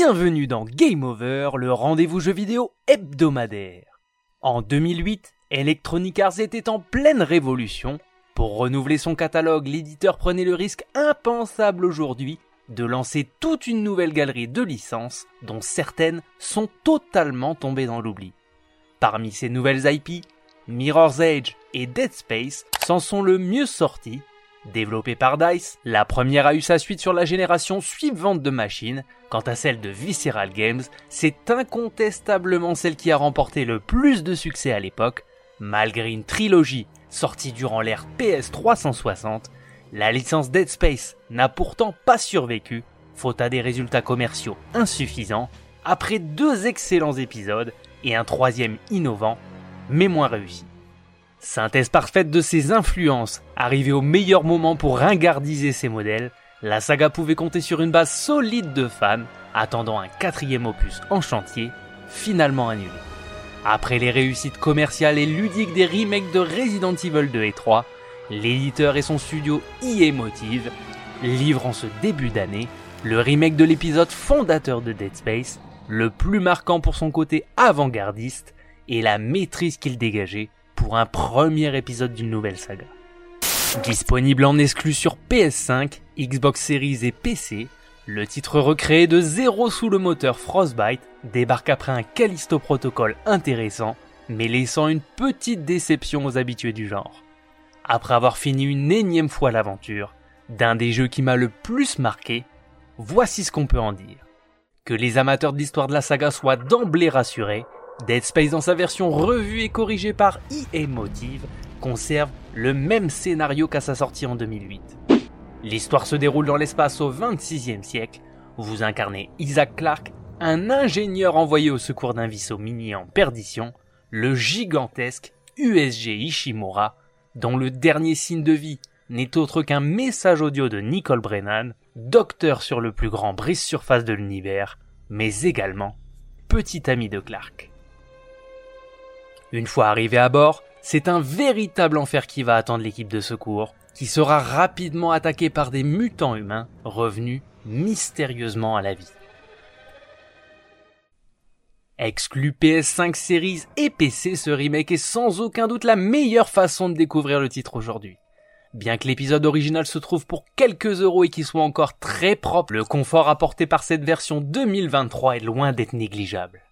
bienvenue dans Game Over, le rendez-vous jeu vidéo hebdomadaire. En 2008, Electronic Arts était en pleine révolution. Pour renouveler son catalogue, l'éditeur prenait le risque impensable aujourd'hui de lancer toute une nouvelle galerie de licences dont certaines sont totalement tombées dans l'oubli. Parmi ces nouvelles IP, Mirror's Edge et Dead Space s'en sont le mieux sortis. Développée par DICE, la première a eu sa suite sur la génération suivante de machines. Quant à celle de Visceral Games, c'est incontestablement celle qui a remporté le plus de succès à l'époque. Malgré une trilogie sortie durant l'ère PS360, la licence Dead Space n'a pourtant pas survécu, faute à des résultats commerciaux insuffisants, après deux excellents épisodes et un troisième innovant, mais moins réussi. Synthèse parfaite de ses influences, arrivée au meilleur moment pour ringardiser ses modèles, la saga pouvait compter sur une base solide de fans, attendant un quatrième opus en chantier, finalement annulé. Après les réussites commerciales et ludiques des remakes de Resident Evil 2 et 3, l'éditeur et son studio EA Motive livrent en ce début d'année le remake de l'épisode fondateur de Dead Space, le plus marquant pour son côté avant-gardiste et la maîtrise qu'il dégageait pour un premier épisode d'une nouvelle saga. Disponible en exclu sur PS5, Xbox Series et PC, le titre recréé de zéro sous le moteur Frostbite débarque après un Callisto Protocol intéressant, mais laissant une petite déception aux habitués du genre. Après avoir fini une énième fois l'aventure, d'un des jeux qui m'a le plus marqué, voici ce qu'on peut en dire. Que les amateurs de de la saga soient d'emblée rassurés, Dead Space dans sa version revue et corrigée par EA Motive conserve le même scénario qu'à sa sortie en 2008. L'histoire se déroule dans l'espace au 26e siècle, où vous incarnez Isaac Clarke, un ingénieur envoyé au secours d'un vaisseau minier en perdition, le gigantesque USG Ishimura, dont le dernier signe de vie n'est autre qu'un message audio de Nicole Brennan, docteur sur le plus grand brise-surface de l'univers, mais également petit ami de Clark. Une fois arrivé à bord, c'est un véritable enfer qui va attendre l'équipe de secours, qui sera rapidement attaquée par des mutants humains revenus mystérieusement à la vie. Exclu PS5 Series et PC, ce remake est sans aucun doute la meilleure façon de découvrir le titre aujourd'hui. Bien que l'épisode original se trouve pour quelques euros et qu'il soit encore très propre, le confort apporté par cette version 2023 est loin d'être négligeable.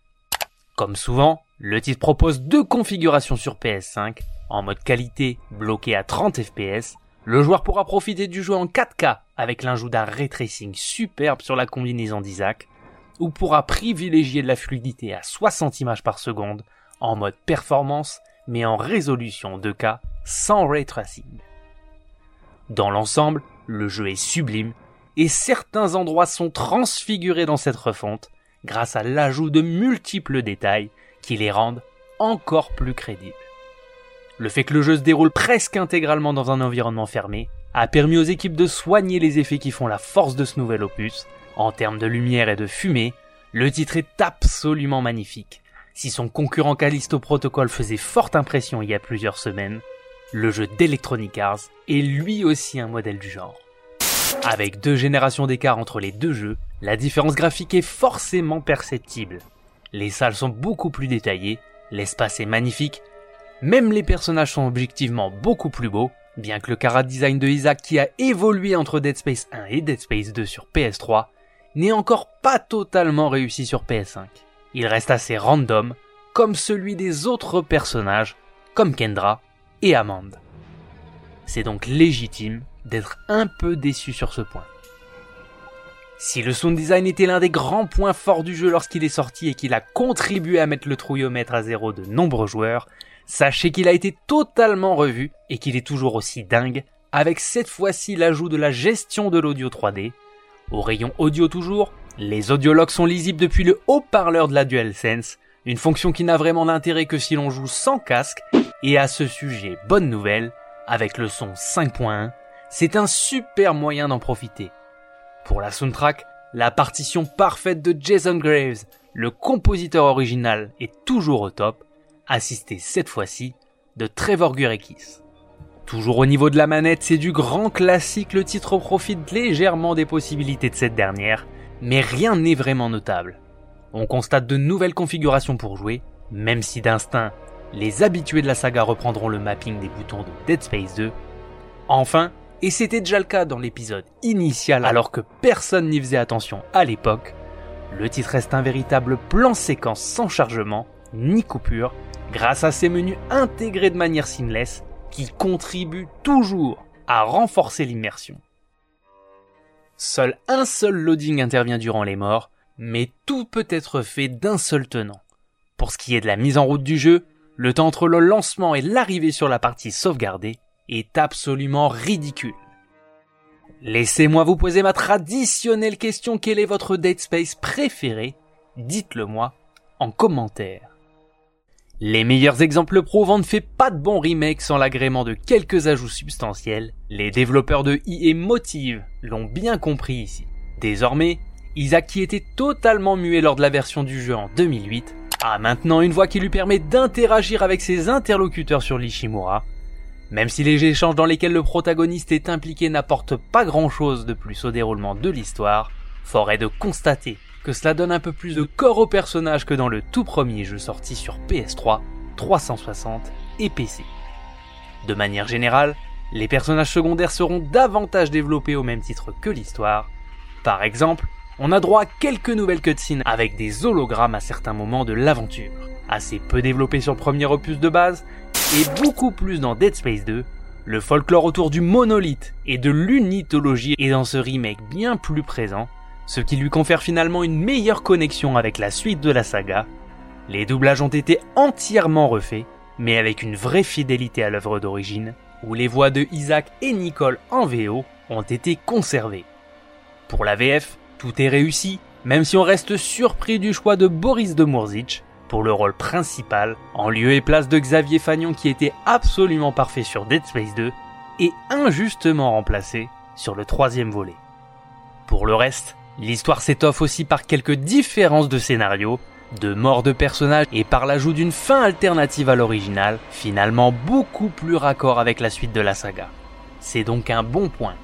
Comme souvent, le titre propose deux configurations sur PS5. En mode qualité, bloqué à 30 fps, le joueur pourra profiter du jeu en 4K avec l'ajout d'un ray tracing superbe sur la combinaison d'Isaac, ou pourra privilégier la fluidité à 60 images par seconde en mode performance mais en résolution 2K sans ray tracing. Dans l'ensemble, le jeu est sublime et certains endroits sont transfigurés dans cette refonte grâce à l'ajout de multiples détails qui les rendent encore plus crédibles. Le fait que le jeu se déroule presque intégralement dans un environnement fermé a permis aux équipes de soigner les effets qui font la force de ce nouvel opus. En termes de lumière et de fumée, le titre est absolument magnifique. Si son concurrent Callisto Protocol faisait forte impression il y a plusieurs semaines, le jeu d'Electronic Arts est lui aussi un modèle du genre. Avec deux générations d'écart entre les deux jeux, la différence graphique est forcément perceptible. Les salles sont beaucoup plus détaillées, l'espace est magnifique, même les personnages sont objectivement beaucoup plus beaux, bien que le cara design de Isaac qui a évolué entre Dead Space 1 et Dead Space 2 sur PS3 n'est encore pas totalement réussi sur PS5. Il reste assez random, comme celui des autres personnages, comme Kendra et Amanda. C'est donc légitime d'être un peu déçu sur ce point. Si le sound design était l'un des grands points forts du jeu lorsqu'il est sorti et qu'il a contribué à mettre le trouillomètre à zéro de nombreux joueurs, sachez qu'il a été totalement revu et qu'il est toujours aussi dingue, avec cette fois-ci l'ajout de la gestion de l'audio 3D. Au rayon audio toujours, les audiologues sont lisibles depuis le haut-parleur de la DualSense, une fonction qui n'a vraiment d'intérêt que si l'on joue sans casque, et à ce sujet, bonne nouvelle, avec le son 5.1, c'est un super moyen d'en profiter. Pour la soundtrack, la partition parfaite de Jason Graves, le compositeur original, est toujours au top, assisté cette fois-ci de Trevor Gurekis. Toujours au niveau de la manette, c'est du grand classique, le titre profite légèrement des possibilités de cette dernière, mais rien n'est vraiment notable. On constate de nouvelles configurations pour jouer, même si d'instinct, les habitués de la saga reprendront le mapping des boutons de Dead Space 2. Enfin, et c'était déjà le cas dans l'épisode initial alors que personne n'y faisait attention à l'époque, le titre reste un véritable plan séquence sans chargement ni coupure grâce à ces menus intégrés de manière seamless qui contribuent toujours à renforcer l'immersion. Seul un seul loading intervient durant les morts, mais tout peut être fait d'un seul tenant. Pour ce qui est de la mise en route du jeu, le temps entre le lancement et l'arrivée sur la partie sauvegardée est absolument ridicule. Laissez-moi vous poser ma traditionnelle question, quel est votre Dead Space préféré? Dites-le moi en commentaire. Les meilleurs exemples prouvant ne fait pas de bons remakes sans l'agrément de quelques ajouts substantiels, les développeurs de EA Motive l'ont bien compris ici. Désormais, Isaac qui était totalement muet lors de la version du jeu en 2008, a maintenant une voix qui lui permet d'interagir avec ses interlocuteurs sur l'Ishimura. Même si les échanges dans lesquels le protagoniste est impliqué n'apportent pas grand chose de plus au déroulement de l'histoire, fort est de constater que cela donne un peu plus de corps au personnage que dans le tout premier jeu sorti sur PS3, 360 et PC. De manière générale, les personnages secondaires seront davantage développés au même titre que l'histoire. Par exemple, on a droit à quelques nouvelles cutscenes avec des hologrammes à certains moments de l'aventure, assez peu développés sur le premier opus de base, et beaucoup plus dans Dead Space 2. Le folklore autour du monolithe et de l'unitologie est dans ce remake bien plus présent, ce qui lui confère finalement une meilleure connexion avec la suite de la saga. Les doublages ont été entièrement refaits, mais avec une vraie fidélité à l'œuvre d'origine, où les voix de Isaac et Nicole en VO ont été conservées. Pour la VF, tout est réussi, même si on reste surpris du choix de Boris de pour le rôle principal, en lieu et place de Xavier Fagnon qui était absolument parfait sur Dead Space 2 et injustement remplacé sur le troisième volet. Pour le reste, L'histoire s'étoffe aussi par quelques différences de scénario, de mort de personnages et par l'ajout d'une fin alternative à l'original, finalement beaucoup plus raccord avec la suite de la saga. C'est donc un bon point.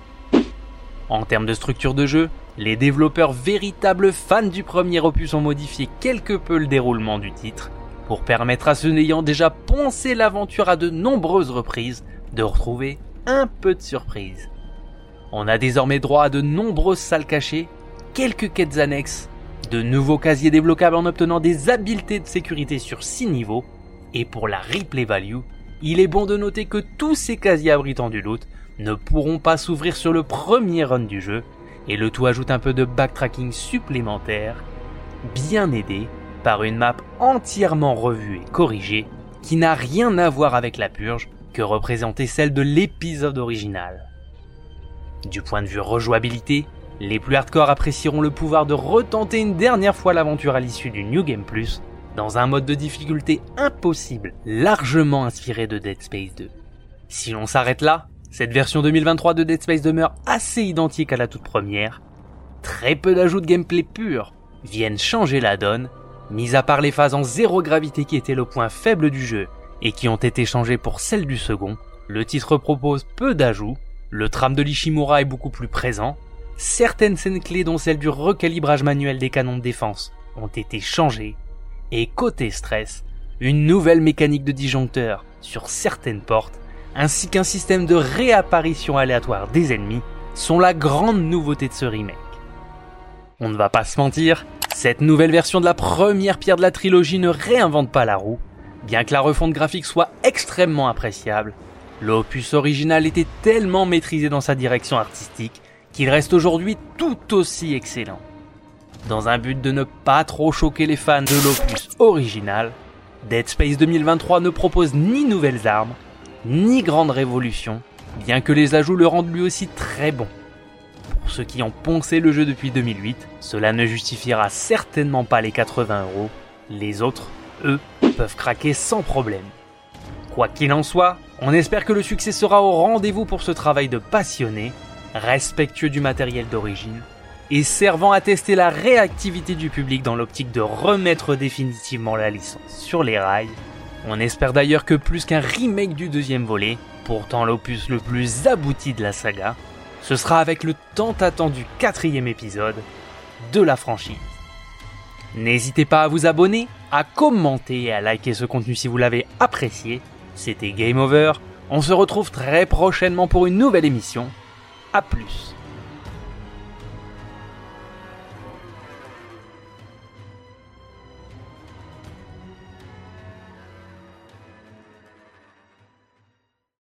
En termes de structure de jeu, les développeurs véritables fans du premier opus ont modifié quelque peu le déroulement du titre, pour permettre à ceux n'ayant déjà poncé l'aventure à de nombreuses reprises de retrouver un peu de surprise. On a désormais droit à de nombreuses salles cachées quelques quêtes annexes, de nouveaux casiers débloquables en obtenant des habiletés de sécurité sur 6 niveaux, et pour la replay value, il est bon de noter que tous ces casiers abritant du loot ne pourront pas s'ouvrir sur le premier run du jeu, et le tout ajoute un peu de backtracking supplémentaire, bien aidé par une map entièrement revue et corrigée, qui n'a rien à voir avec la purge que représentait celle de l'épisode original. Du point de vue rejouabilité, les plus hardcore apprécieront le pouvoir de retenter une dernière fois l'aventure à l'issue du New Game Plus, dans un mode de difficulté impossible, largement inspiré de Dead Space 2. Si l'on s'arrête là, cette version 2023 de Dead Space demeure assez identique à la toute première. Très peu d'ajouts de gameplay pur viennent changer la donne, mis à part les phases en zéro gravité qui étaient le point faible du jeu et qui ont été changées pour celles du second, le titre propose peu d'ajouts, le tram de l'Ishimura est beaucoup plus présent, certaines scènes clés dont celle du recalibrage manuel des canons de défense ont été changées, et côté stress, une nouvelle mécanique de disjoncteur sur certaines portes, ainsi qu'un système de réapparition aléatoire des ennemis, sont la grande nouveauté de ce remake. On ne va pas se mentir, cette nouvelle version de la première pierre de la trilogie ne réinvente pas la roue, bien que la refonte graphique soit extrêmement appréciable. L'opus original était tellement maîtrisé dans sa direction artistique qu'il reste aujourd'hui tout aussi excellent. Dans un but de ne pas trop choquer les fans de l'opus original, Dead Space 2023 ne propose ni nouvelles armes, ni grande révolution, bien que les ajouts le rendent lui aussi très bon. Pour ceux qui ont poncé le jeu depuis 2008, cela ne justifiera certainement pas les 80 euros. Les autres, eux, peuvent craquer sans problème. Quoi qu'il en soit, on espère que le succès sera au rendez-vous pour ce travail de passionné respectueux du matériel d'origine, et servant à tester la réactivité du public dans l'optique de remettre définitivement la licence sur les rails. On espère d'ailleurs que plus qu'un remake du deuxième volet, pourtant l'opus le plus abouti de la saga, ce sera avec le tant attendu quatrième épisode, de la franchise. N'hésitez pas à vous abonner, à commenter et à liker ce contenu si vous l'avez apprécié. C'était Game Over. On se retrouve très prochainement pour une nouvelle émission. A plus.